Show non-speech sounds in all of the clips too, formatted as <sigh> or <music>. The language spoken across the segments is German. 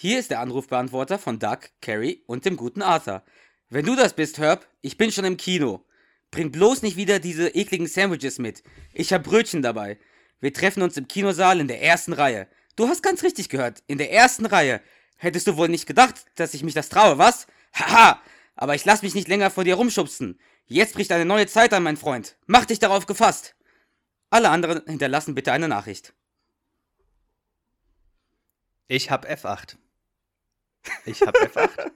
Hier ist der Anrufbeantworter von Doug, Carrie und dem guten Arthur. Wenn du das bist, Herb, ich bin schon im Kino. Bring bloß nicht wieder diese ekligen Sandwiches mit. Ich hab Brötchen dabei. Wir treffen uns im Kinosaal in der ersten Reihe. Du hast ganz richtig gehört, in der ersten Reihe. Hättest du wohl nicht gedacht, dass ich mich das traue, was? Haha! Aber ich lass mich nicht länger vor dir rumschubsen. Jetzt bricht eine neue Zeit an, mein Freund. Mach dich darauf gefasst. Alle anderen hinterlassen bitte eine Nachricht. Ich hab F8. Ich hab F8.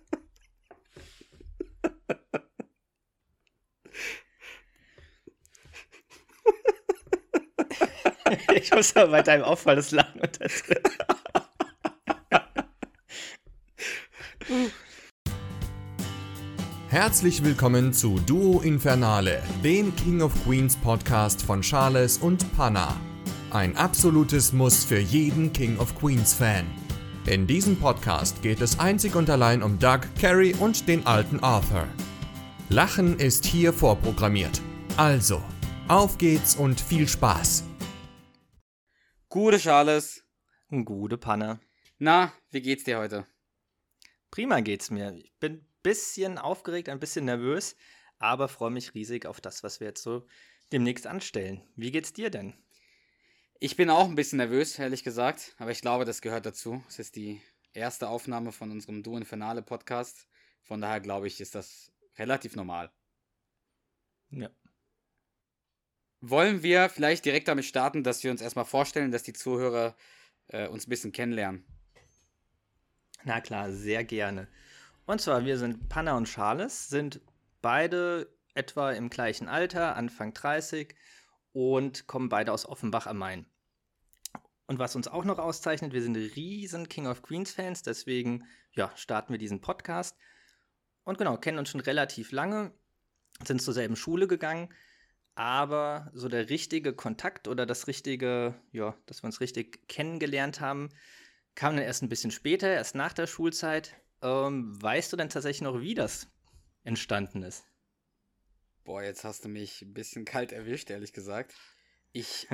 ich muss aber bei deinem Auffall das Lachen unterdrücken. Herzlich willkommen zu Duo Infernale, dem King of Queens Podcast von Charles und Panna. Ein absolutes Muss für jeden King of Queens Fan. In diesem Podcast geht es einzig und allein um Doug, Carrie und den alten Arthur. Lachen ist hier vorprogrammiert. Also, auf geht's und viel Spaß. Gute Charles. Gute Panne. Na, wie geht's dir heute? Prima geht's mir. Ich bin ein bisschen aufgeregt, ein bisschen nervös, aber freue mich riesig auf das, was wir jetzt so demnächst anstellen. Wie geht's dir denn? Ich bin auch ein bisschen nervös, ehrlich gesagt, aber ich glaube, das gehört dazu. Es ist die erste Aufnahme von unserem Duo Infernale Podcast. Von daher glaube ich, ist das relativ normal. Ja. Wollen wir vielleicht direkt damit starten, dass wir uns erstmal vorstellen, dass die Zuhörer äh, uns ein bisschen kennenlernen? Na klar, sehr gerne. Und zwar, wir sind Panna und Charles, sind beide etwa im gleichen Alter, Anfang 30 und kommen beide aus Offenbach am Main. Und was uns auch noch auszeichnet, wir sind riesen King of Queens Fans, deswegen ja, starten wir diesen Podcast. Und genau, kennen uns schon relativ lange, sind zur selben Schule gegangen, aber so der richtige Kontakt oder das richtige, ja, dass wir uns richtig kennengelernt haben, kam dann erst ein bisschen später, erst nach der Schulzeit. Ähm, weißt du denn tatsächlich noch, wie das entstanden ist? Boah, jetzt hast du mich ein bisschen kalt erwischt, ehrlich gesagt. Ich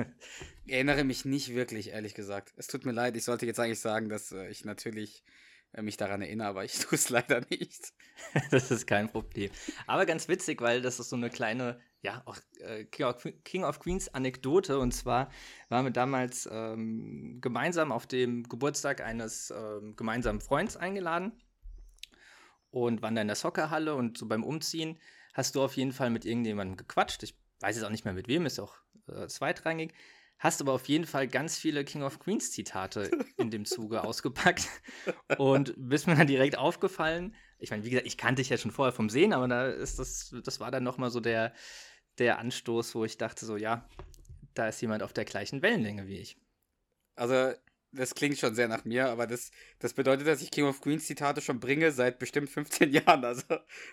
erinnere mich nicht wirklich, ehrlich gesagt. Es tut mir leid, ich sollte jetzt eigentlich sagen, dass äh, ich natürlich äh, mich daran erinnere, aber ich <laughs> tue es leider nicht. <laughs> das ist kein Problem. Aber ganz witzig, weil das ist so eine kleine, ja, auch äh, King of Queens Anekdote. Und zwar waren wir damals ähm, gemeinsam auf dem Geburtstag eines ähm, gemeinsamen Freunds eingeladen und waren da in der Soccerhalle und so beim Umziehen hast du auf jeden Fall mit irgendjemandem gequatscht. Ich weiß jetzt auch nicht mehr mit wem, ist auch äh, zweitrangig. Hast aber auf jeden Fall ganz viele King of Queens Zitate in dem Zuge <laughs> ausgepackt und bist mir dann direkt aufgefallen. Ich meine, wie gesagt, ich kannte dich ja schon vorher vom Sehen, aber da ist das, das war dann nochmal so der, der Anstoß, wo ich dachte so, ja, da ist jemand auf der gleichen Wellenlänge wie ich. Also das klingt schon sehr nach mir, aber das, das bedeutet, dass ich King of Queens Zitate schon bringe seit bestimmt 15 <laughs> Jahren. Also,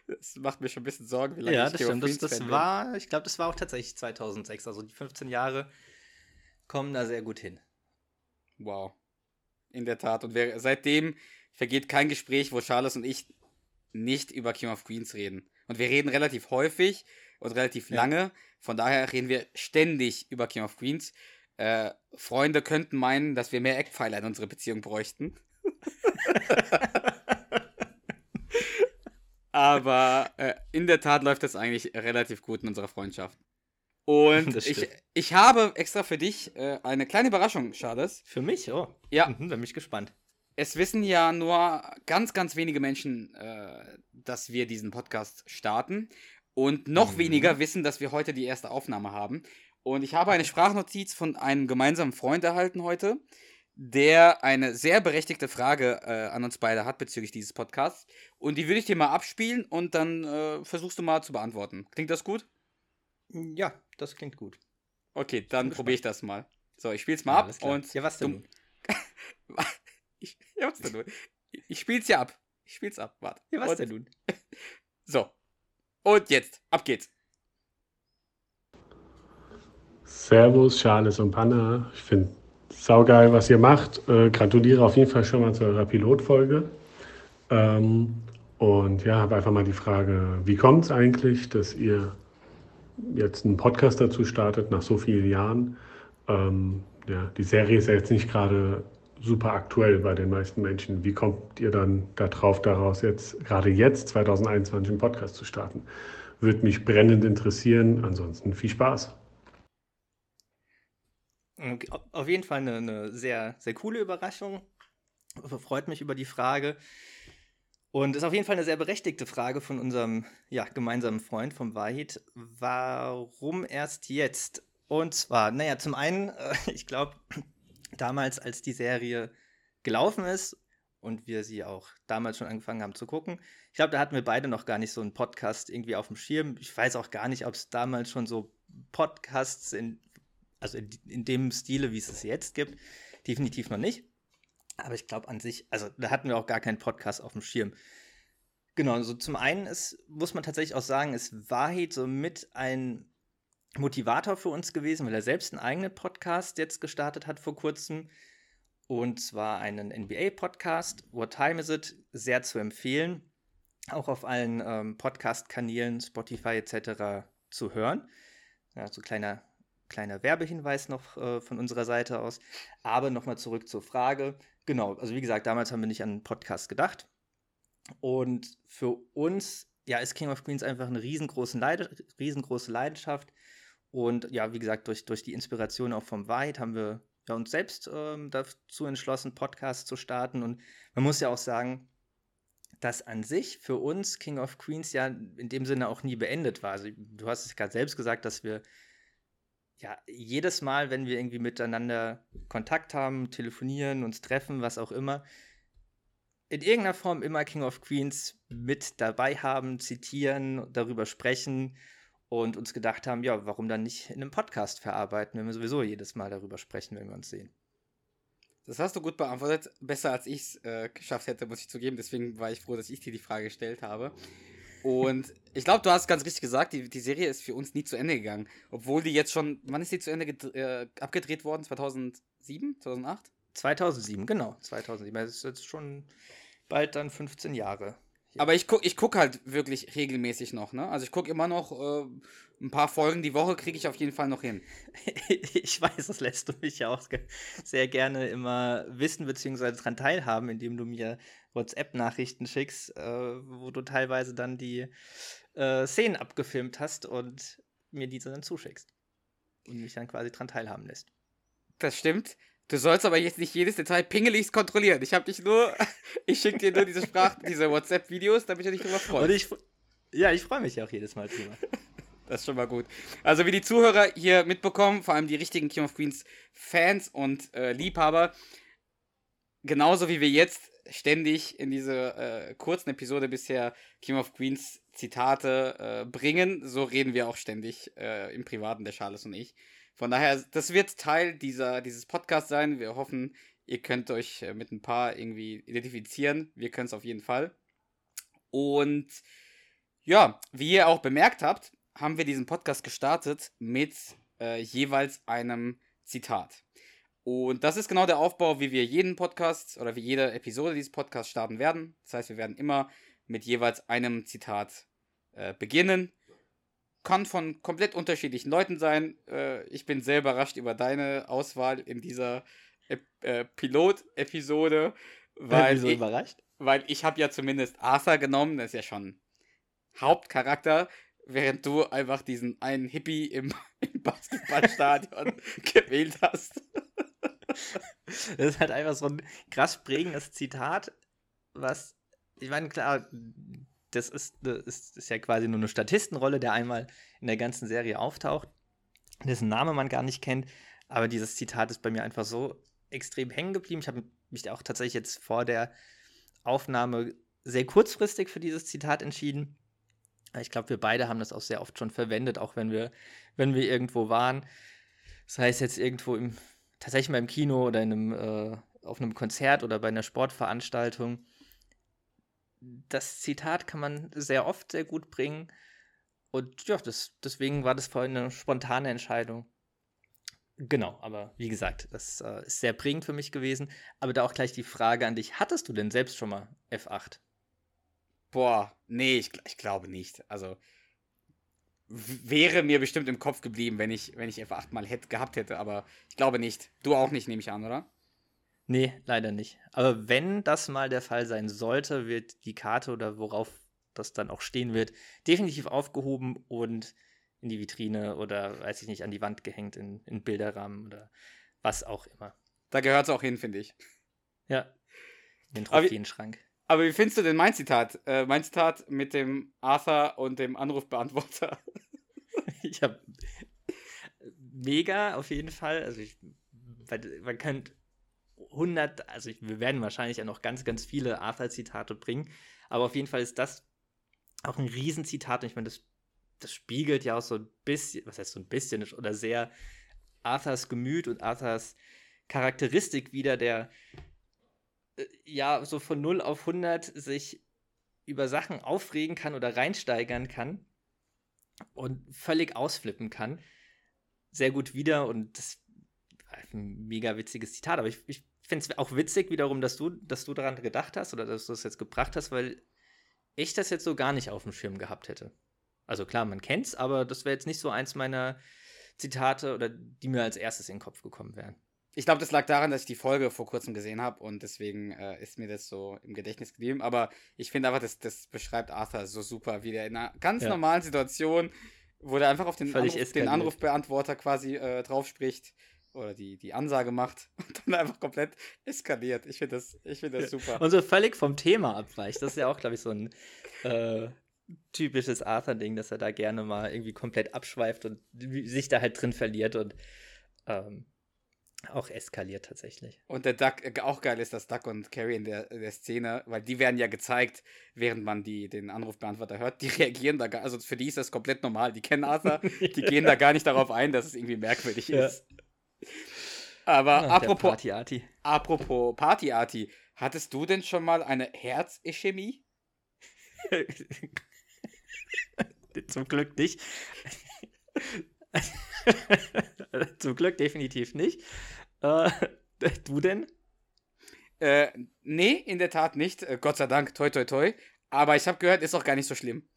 das macht mir schon ein bisschen Sorgen, wie lange ja, ich das King stimmt. of Queens das, das war, ich glaube, das war auch tatsächlich 2006. Also, die 15 Jahre kommen da sehr gut hin. Wow. In der Tat. Und wer, seitdem vergeht kein Gespräch, wo Charles und ich nicht über King of Queens reden. Und wir reden relativ häufig und relativ ja. lange. Von daher reden wir ständig über King of Queens. Äh, Freunde könnten meinen, dass wir mehr Eckpfeiler in unsere Beziehung bräuchten. <laughs> Aber äh, in der Tat läuft das eigentlich relativ gut in unserer Freundschaft. Und <laughs> ich, ich habe extra für dich äh, eine kleine Überraschung, Charles. Für mich? Oh. Ja. Mhm, bin mich gespannt. Es wissen ja nur ganz, ganz wenige Menschen, äh, dass wir diesen Podcast starten. Und noch mhm. weniger wissen, dass wir heute die erste Aufnahme haben. Und ich habe eine Sprachnotiz von einem gemeinsamen Freund erhalten heute, der eine sehr berechtigte Frage äh, an uns beide hat bezüglich dieses Podcasts. Und die würde ich dir mal abspielen und dann äh, versuchst du mal zu beantworten. Klingt das gut? Ja, das klingt gut. Okay, dann probiere ich das mal. So, ich spiel's mal ja, ab und. Ja, was denn? <laughs> ich, ja, was denn nun? Ich spiel's ja ab. Ich spiel's ab. Warte. Ja, was und, denn nun? <laughs> So. Und jetzt, ab geht's. Servus, Charles und Panna. Ich finde saugeil, was ihr macht. Äh, gratuliere auf jeden Fall schon mal zu eurer Pilotfolge. Ähm, und ja, habe einfach mal die Frage, wie kommt es eigentlich, dass ihr jetzt einen Podcast dazu startet nach so vielen Jahren? Ähm, ja, die Serie ist ja jetzt nicht gerade super aktuell bei den meisten Menschen. Wie kommt ihr dann darauf, daraus jetzt, gerade jetzt, 2021, einen Podcast zu starten? Würde mich brennend interessieren. Ansonsten viel Spaß. Auf jeden Fall eine, eine sehr, sehr coole Überraschung. Freut mich über die Frage. Und ist auf jeden Fall eine sehr berechtigte Frage von unserem ja, gemeinsamen Freund vom Wahid. Warum erst jetzt? Und zwar, naja, zum einen, äh, <laughs> ich glaube, damals, als die Serie gelaufen ist und wir sie auch damals schon angefangen haben zu gucken, ich glaube, da hatten wir beide noch gar nicht so einen Podcast irgendwie auf dem Schirm. Ich weiß auch gar nicht, ob es damals schon so Podcasts in, also in, in dem Stile, wie es es jetzt gibt, definitiv noch nicht. Aber ich glaube an sich, also da hatten wir auch gar keinen Podcast auf dem Schirm. Genau, also zum einen ist, muss man tatsächlich auch sagen, ist Wahid so mit ein Motivator für uns gewesen, weil er selbst einen eigenen Podcast jetzt gestartet hat vor kurzem. Und zwar einen NBA-Podcast, What Time Is It, sehr zu empfehlen. Auch auf allen ähm, Podcast-Kanälen, Spotify etc. zu hören. Ja, so kleiner, kleiner Werbehinweis noch äh, von unserer Seite aus. Aber nochmal zurück zur Frage. Genau, also wie gesagt, damals haben wir nicht an einen Podcast gedacht. Und für uns, ja, ist King of Queens einfach eine riesengroße, Leid riesengroße Leidenschaft. Und ja, wie gesagt, durch, durch die Inspiration auch vom Weit haben wir ja, uns selbst ähm, dazu entschlossen, Podcasts zu starten. Und man muss ja auch sagen, dass an sich für uns King of Queens ja in dem Sinne auch nie beendet war. Also du hast es gerade selbst gesagt, dass wir ja jedes Mal, wenn wir irgendwie miteinander Kontakt haben, telefonieren, uns treffen, was auch immer, in irgendeiner Form immer King of Queens mit dabei haben, zitieren, darüber sprechen und uns gedacht haben, ja, warum dann nicht in einem Podcast verarbeiten, wenn wir sowieso jedes Mal darüber sprechen, wenn wir uns sehen. Das hast du gut beantwortet, besser als ich es äh, geschafft hätte, muss ich zugeben. Deswegen war ich froh, dass ich dir die Frage gestellt habe. Und ich glaube, du hast ganz richtig gesagt, die, die Serie ist für uns nie zu Ende gegangen. Obwohl die jetzt schon, wann ist die zu Ende äh, abgedreht worden? 2007? 2008? 2007, genau. 2007. Das ist jetzt schon bald dann 15 Jahre aber ich gucke ich guck halt wirklich regelmäßig noch, ne? Also ich gucke immer noch äh, ein paar Folgen die Woche, kriege ich auf jeden Fall noch hin. <laughs> ich weiß, das lässt du mich ja auch sehr gerne immer wissen bzw. daran teilhaben, indem du mir WhatsApp-Nachrichten schickst, äh, wo du teilweise dann die äh, Szenen abgefilmt hast und mir diese dann zuschickst. Und mich dann quasi daran teilhaben lässt. Das stimmt. Du sollst aber jetzt nicht jedes Detail pingeligst kontrollieren. Ich habe dich nur, <laughs> ich schicke dir nur diese Sprach, <laughs> diese WhatsApp-Videos, damit du dich drüber freust. Ich, ja, ich freue mich ja auch jedes Mal drüber. <laughs> Das ist schon mal gut. Also wie die Zuhörer hier mitbekommen, vor allem die richtigen King of Queens Fans und äh, Liebhaber, genauso wie wir jetzt ständig in dieser äh, kurzen Episode bisher King of Queens Zitate äh, bringen, so reden wir auch ständig äh, im Privaten, der Charles und ich. Von daher, das wird Teil dieser, dieses Podcasts sein. Wir hoffen, ihr könnt euch äh, mit ein paar irgendwie identifizieren. Wir können es auf jeden Fall. Und ja, wie ihr auch bemerkt habt, haben wir diesen Podcast gestartet mit äh, jeweils einem Zitat. Und das ist genau der Aufbau, wie wir jeden Podcast oder wie jede Episode dieses Podcasts starten werden. Das heißt, wir werden immer mit jeweils einem Zitat äh, beginnen kann von komplett unterschiedlichen Leuten sein. Äh, ich bin sehr überrascht über deine Auswahl in dieser äh, äh Pilot-Episode. Weil so überrascht? Weil ich habe ja zumindest Arthur genommen, das ist ja schon Hauptcharakter, während du einfach diesen einen Hippie im, <laughs> im Basketballstadion <laughs> gewählt hast. <laughs> das ist halt einfach so ein krass prägendes Zitat, was, ich meine, klar, das ist, das ist, ist ja quasi nur eine Statistenrolle, der einmal in der ganzen Serie auftaucht, dessen Name man gar nicht kennt. Aber dieses Zitat ist bei mir einfach so extrem hängen geblieben. Ich habe mich auch tatsächlich jetzt vor der Aufnahme sehr kurzfristig für dieses Zitat entschieden. Ich glaube, wir beide haben das auch sehr oft schon verwendet, auch wenn wir, wenn wir irgendwo waren. Das heißt jetzt irgendwo im, tatsächlich mal im Kino oder in einem, äh, auf einem Konzert oder bei einer Sportveranstaltung das Zitat kann man sehr oft sehr gut bringen. Und ja, das, deswegen war das vorhin eine spontane Entscheidung. Genau, aber wie gesagt, das äh, ist sehr prägend für mich gewesen. Aber da auch gleich die Frage an dich: Hattest du denn selbst schon mal F8? Boah, nee, ich, ich glaube nicht. Also wäre mir bestimmt im Kopf geblieben, wenn ich, wenn ich F8 mal hätte, gehabt hätte, aber ich glaube nicht. Du auch nicht, nehme ich an, oder? Nee, leider nicht. Aber wenn das mal der Fall sein sollte, wird die Karte oder worauf das dann auch stehen wird, definitiv aufgehoben und in die Vitrine oder, weiß ich nicht, an die Wand gehängt, in, in Bilderrahmen oder was auch immer. Da gehört es auch hin, finde ich. Ja. In den Trophäenschrank. Aber wie findest du denn mein Zitat? Äh, mein Zitat mit dem Arthur und dem Anrufbeantworter. <laughs> Ich habe mega auf jeden Fall. Also ich, weil, man könnte 100, also ich, wir werden wahrscheinlich ja noch ganz, ganz viele Arthur-Zitate bringen. Aber auf jeden Fall ist das auch ein Riesenzitat. Und ich meine, das, das spiegelt ja auch so ein bisschen, was heißt so ein bisschen, oder sehr Arthurs Gemüt und Arthurs Charakteristik wieder, der ja so von 0 auf 100 sich über Sachen aufregen kann oder reinsteigern kann und völlig ausflippen kann. Sehr gut wieder und das war ein mega witziges Zitat. Aber ich, ich finde es auch witzig wiederum, dass du, dass du daran gedacht hast oder dass du es jetzt gebracht hast, weil ich das jetzt so gar nicht auf dem Schirm gehabt hätte. Also klar, man kennt's, aber das wäre jetzt nicht so eins meiner Zitate oder die mir als erstes in den Kopf gekommen wären. Ich glaube, das lag daran, dass ich die Folge vor kurzem gesehen habe und deswegen äh, ist mir das so im Gedächtnis geblieben. Aber ich finde einfach, das, das beschreibt Arthur so super, wie der in einer ganz Ja. normalen Situation, wo der einfach auf den, Anruf, den. Anrufbeantworter quasi äh, drauf spricht oder die, die Ansage macht <laughs> und dann einfach komplett eskaliert. Ich finde das, ich find das super. Und so völlig vom Thema abweicht. Das ist ja auch, glaube ich, so ein äh, typisches Arthur-Ding, dass er da gerne mal irgendwie komplett abschweift und sich da halt drin verliert und ähm, auch eskaliert tatsächlich. Und der Duck, äh, auch geil ist, dass Duck und Carrie in der, der Szene, weil die werden ja gezeigt, während man die, den Anrufbeantworter hört, die <laughs> reagieren da gar, also für die ist das komplett normal. Die kennen Arthur, <laughs> die gehen da gar nicht darauf ein, dass es irgendwie merkwürdig Ja. ist. Aber Ach, apropos, Party-Arti. apropos Partyarti, hattest du denn schon mal eine Herzischämie? <laughs> Zum Glück nicht. <laughs> Zum Glück definitiv nicht. Äh, <laughs> du denn? Äh, nee, in der Tat nicht. Äh, Gott sei Dank, toi toi toi. Aber ich habe gehört, ist auch gar nicht so schlimm.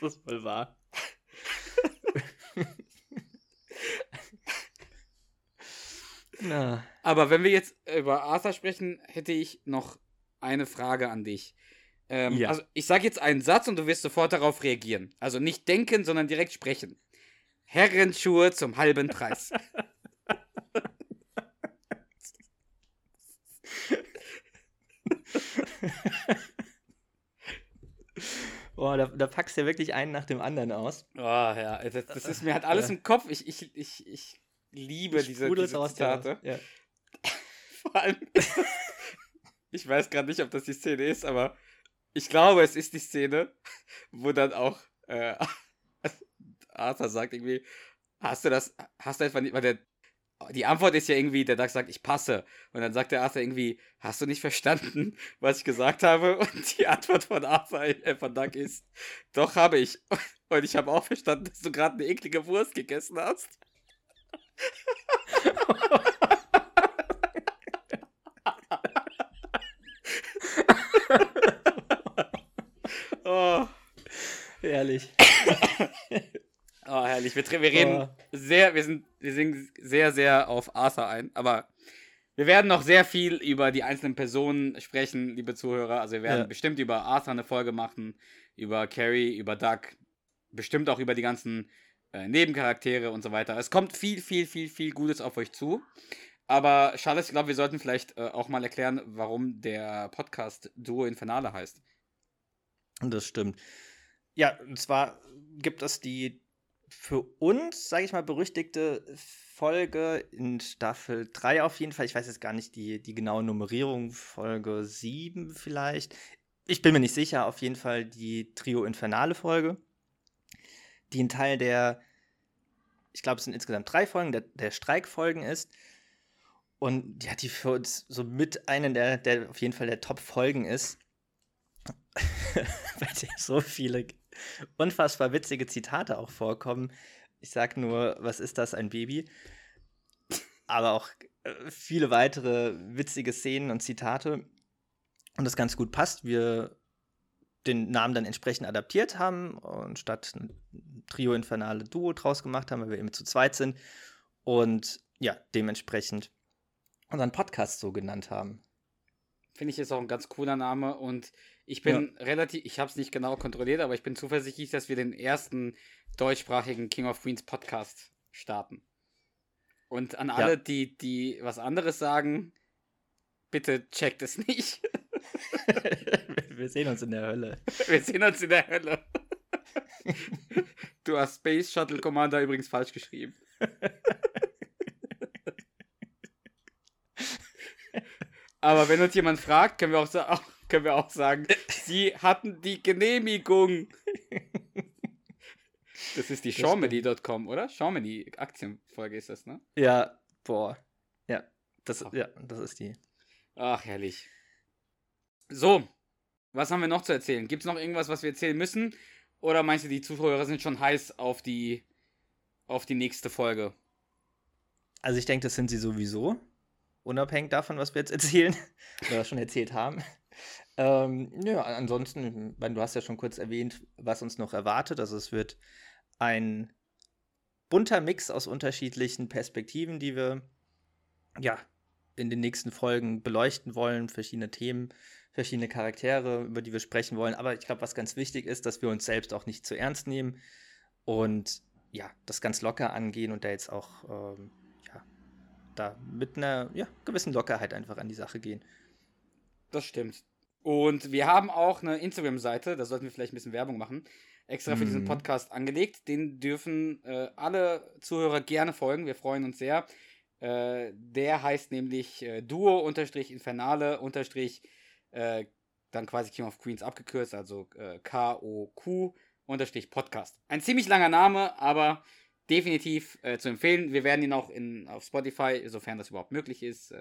Das ist wohl wahr. <laughs> Na, Aber wenn wir jetzt über Arthur sprechen, hätte ich noch eine Frage an dich. Ähm, Ja. Also ich sage jetzt einen Satz und du wirst sofort darauf reagieren. Also nicht denken, sondern direkt sprechen. Herrenschuhe zum halben Preis. <laughs> boah, da, da packst du ja wirklich einen nach dem anderen aus. Oh ja, das, das ist mir halt alles Ja. im Kopf. Ich, ich, ich, ich liebe diese, Sprudelt's diese raus. Zitate. Ja. <laughs> Vor allem, <laughs> ich weiß gerade nicht, ob das die Szene ist, aber ich glaube, es ist die Szene, wo dann auch äh, <laughs> Arthur sagt irgendwie, hast du das, hast du etwa nicht, weil der, die Antwort ist ja irgendwie, der Duck sagt, ich passe. Und dann sagt der Arthur irgendwie, hast du nicht verstanden, <laughs> was ich gesagt habe? Und die Antwort von Arthur, äh, von Duck ist, doch habe ich. Und ich habe auch verstanden, dass du gerade eine eklige Wurst gegessen hast. <laughs> Oh, Ehrlich. <coughs> oh herrlich. Wir, wir reden Oh. sehr, wir sind, wir sind sehr, sehr auf Arthur ein, aber wir werden noch sehr viel über die einzelnen Personen sprechen, liebe Zuhörer. Also wir werden Ja. bestimmt über Arthur eine Folge machen, über Carrie, über Doug, bestimmt auch über die ganzen äh, Nebencharaktere und so weiter. Es kommt viel, viel, viel, viel Gutes auf euch zu. Aber Charles, ich glaube, wir sollten vielleicht äh, auch mal erklären, warum der Podcast Duo Infernale heißt. Das stimmt. Ja, und zwar gibt es die für uns, sage ich mal, berüchtigte Folge in Staffel 3 auf jeden Fall. Ich weiß jetzt gar nicht die, die genaue Nummerierung, Folge 7 vielleicht. Ich bin mir nicht sicher, auf jeden Fall die Trio Infernale Folge, die ein Teil der, ich glaube, es sind insgesamt drei Folgen, der, der Streikfolgen ist. Und ja, die für uns so mit einer der, der auf jeden Fall der Top-Folgen ist <laughs> bei der so viele unfassbar witzige Zitate auch vorkommen. Ich sag nur, was ist das, ein Baby? Aber auch äh, viele weitere witzige Szenen und Zitate. Und das ganz gut passt. Wir den Namen dann entsprechend adaptiert haben und statt ein Trio Infernale Duo draus gemacht haben, weil wir eben zu zweit sind. Und ja, dementsprechend unseren Podcast so genannt haben. Finde ich ist auch ein ganz cooler Name und ich bin ja. relativ, ich habe es nicht genau kontrolliert, aber ich bin zuversichtlich, dass wir den ersten deutschsprachigen King of Queens Podcast starten. Und an alle, ja. die, die was anderes sagen, bitte checkt es nicht. <laughs> wir sehen uns in der Hölle. Wir sehen uns in der Hölle. Du hast Space Shuttle Commander übrigens falsch geschrieben. <laughs> Aber wenn uns jemand fragt, können wir auch, können wir auch sagen, sie hatten die Genehmigung. Das ist die Shawmany.com, oder? Shawmany Aktienfolge ist das, ne? Ja, boah. Ja, das, ja, das ist die. Ach, herrlich. So, was haben wir noch zu erzählen? Gibt es noch irgendwas, was wir erzählen müssen? Oder meinst du, die Zuhörer sind schon heiß auf die, auf die nächste Folge? Also ich denke, das sind sie sowieso. Unabhängig davon, was wir jetzt erzählen oder schon erzählt haben. Ähm, ja, ansonsten, du hast ja schon kurz erwähnt, was uns noch erwartet. Also es wird ein bunter Mix aus unterschiedlichen Perspektiven, die wir ja in den nächsten Folgen beleuchten wollen, verschiedene Themen, verschiedene Charaktere, über die wir sprechen wollen. Aber ich glaube, was ganz wichtig ist, dass wir uns selbst auch nicht zu ernst nehmen und ja, das ganz locker angehen und da jetzt auch ähm, ja, da mit einer ja, gewissen Lockerheit einfach an die Sache gehen. Das stimmt. Und wir haben auch eine Instagram-Seite, da sollten wir vielleicht ein bisschen Werbung machen, extra für mhm. diesen Podcast angelegt. Den dürfen äh, alle Zuhörer gerne folgen. Wir freuen uns sehr. Äh, der heißt nämlich äh, Duo-Infernale- äh, dann quasi King of Queens abgekürzt, also äh, K-O-Q Podcast. Ein ziemlich langer Name, aber definitiv äh, zu empfehlen. Wir werden ihn auch in, auf Spotify, sofern das überhaupt möglich ist,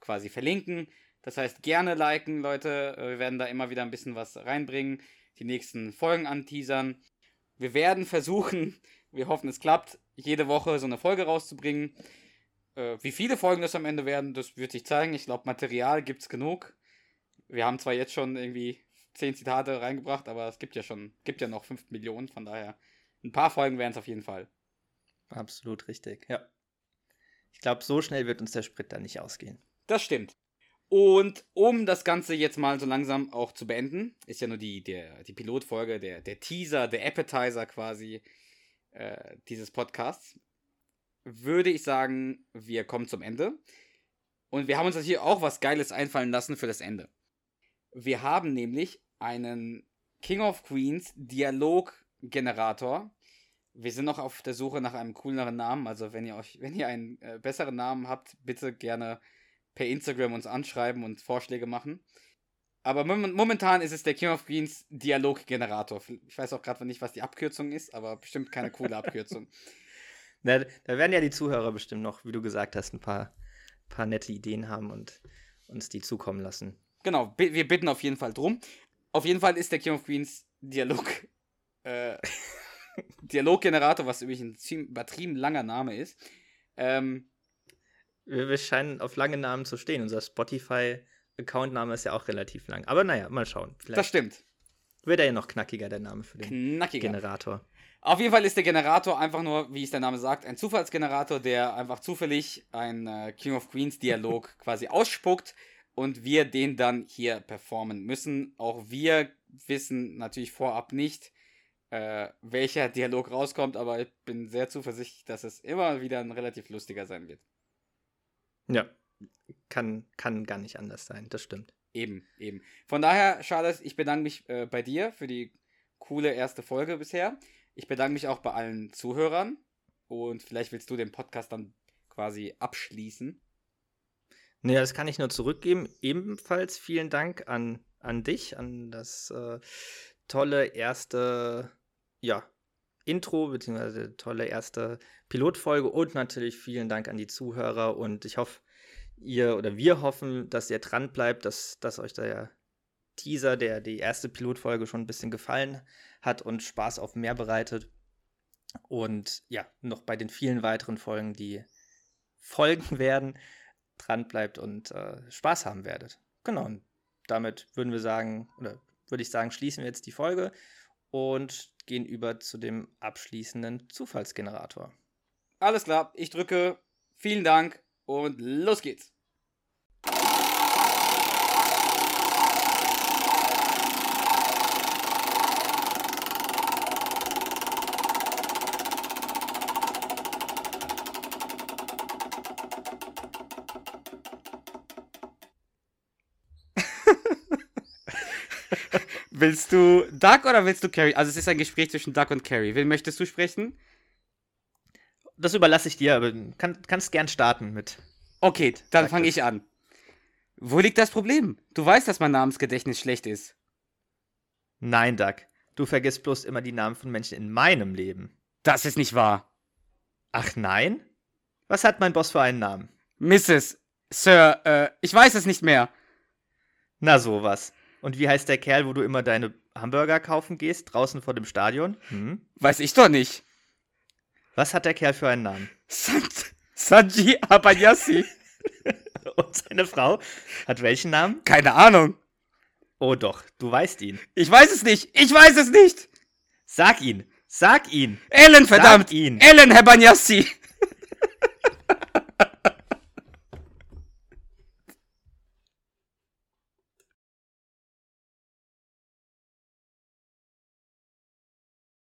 quasi verlinken. Das heißt, gerne liken, Leute. Äh, wir werden da immer wieder ein bisschen was reinbringen, die nächsten Folgen anteasern. Wir werden versuchen, <laughs> wir hoffen, es klappt, jede Woche so eine Folge rauszubringen. Äh, wie viele Folgen das am Ende werden, das wird sich zeigen. Ich glaube, Material gibt es genug wir haben zwar jetzt schon irgendwie zehn Zitate reingebracht, aber es gibt ja schon, gibt ja noch fünf Millionen, von daher ein paar Folgen wären es auf jeden Fall. Absolut richtig, ja. Ich glaube, so schnell wird uns der Sprit dann nicht ausgehen. Das stimmt. Und um das Ganze jetzt mal so langsam auch zu beenden, ist ja nur die, der, die Pilotfolge, der, der Teaser, der Appetizer quasi äh, dieses Podcasts, würde ich sagen, wir kommen zum Ende. Und wir haben uns hier auch was Geiles einfallen lassen für das Ende. Wir haben nämlich einen King of Queens Dialoggenerator. Wir sind noch auf der Suche nach einem cooleren Namen. Also wenn ihr euch, wenn ihr einen äh, besseren Namen habt, bitte gerne per Instagram uns anschreiben und Vorschläge machen. Aber momentan ist es der King of Queens Dialoggenerator. Ich weiß auch gerade nicht, was die Abkürzung ist, aber bestimmt keine coole Abkürzung. <laughs> Na, da werden ja die Zuhörer bestimmt noch, wie du gesagt hast, ein paar, paar nette Ideen haben und uns die zukommen lassen. Genau, wir bitten auf jeden Fall drum. Auf jeden Fall ist der King of Queens Dialog. Äh, <laughs> Dialoggenerator, was übrigens ein ziemlich übertrieben langer Name ist. Ähm, wir, wir scheinen auf lange Namen zu stehen. Unser Spotify-Account-Name ist ja auch relativ lang. Aber naja, mal schauen. Vielleicht das stimmt. Wird er ja noch knackiger, der Name für den knackiger. Generator. Auf jeden Fall ist der Generator einfach nur, wie es der Name sagt, ein Zufallsgenerator, der einfach zufällig ein äh, King of Queens Dialog <laughs> quasi ausspuckt und wir den dann hier performen müssen. Auch wir wissen natürlich vorab nicht, äh, welcher Dialog rauskommt, aber ich bin sehr zuversichtlich, dass es immer wieder ein relativ lustiger sein wird. Ja, kann, kann gar nicht anders sein, das stimmt. Eben, eben. Von daher, Charles, ich bedanke mich äh, bei dir für die coole erste Folge bisher. Ich bedanke mich auch bei allen Zuhörern und vielleicht willst du den Podcast dann quasi abschließen. Naja, das kann ich nur zurückgeben. Ebenfalls vielen Dank an, an dich, an das äh, tolle erste, ja, Intro, beziehungsweise tolle erste Pilotfolge und natürlich vielen Dank an die Zuhörer und ich hoffe, ihr oder wir hoffen, dass ihr dran bleibt, dass, dass euch der Teaser, der die erste Pilotfolge schon ein bisschen gefallen hat und Spaß auf mehr bereitet. Und ja, noch bei den vielen weiteren Folgen, die folgen <laughs> werden, dran bleibt und äh, Spaß haben werdet. Genau, und damit würden wir sagen, oder würde ich sagen, schließen wir jetzt die Folge und gehen über zu dem abschließenden Zufallsgenerator. Alles klar, ich drücke Vielen Dank und los geht's. Willst du Duck oder willst du Carrie? Also es ist ein Gespräch zwischen Duck und Carrie. Wen möchtest du sprechen? Das überlasse ich dir, aber kann, kannst gern starten mit. Okay, dann fange ich an. Wo liegt das Problem? Du weißt, dass mein Namensgedächtnis schlecht ist. Nein, Doug. Du vergisst bloß immer die Namen von Menschen in meinem Leben. Das ist nicht wahr. Ach nein? Was hat mein Boss für einen Namen? Mrs. Sir, äh, ich weiß es nicht mehr. Na sowas. Und wie heißt der Kerl, wo du immer deine Hamburger kaufen gehst, draußen vor dem Stadion? Hm? Weiß ich doch nicht. Was hat der Kerl für einen Namen? San Sanji Abayasi. <laughs> Und seine Frau hat welchen Namen? Keine Ahnung. Oh doch, du weißt ihn. Ich weiß es nicht. Ich weiß es nicht. Sag ihn. Sag ihn. Ellen, verdammt. Sag ihn. Ellen Hebanyasi.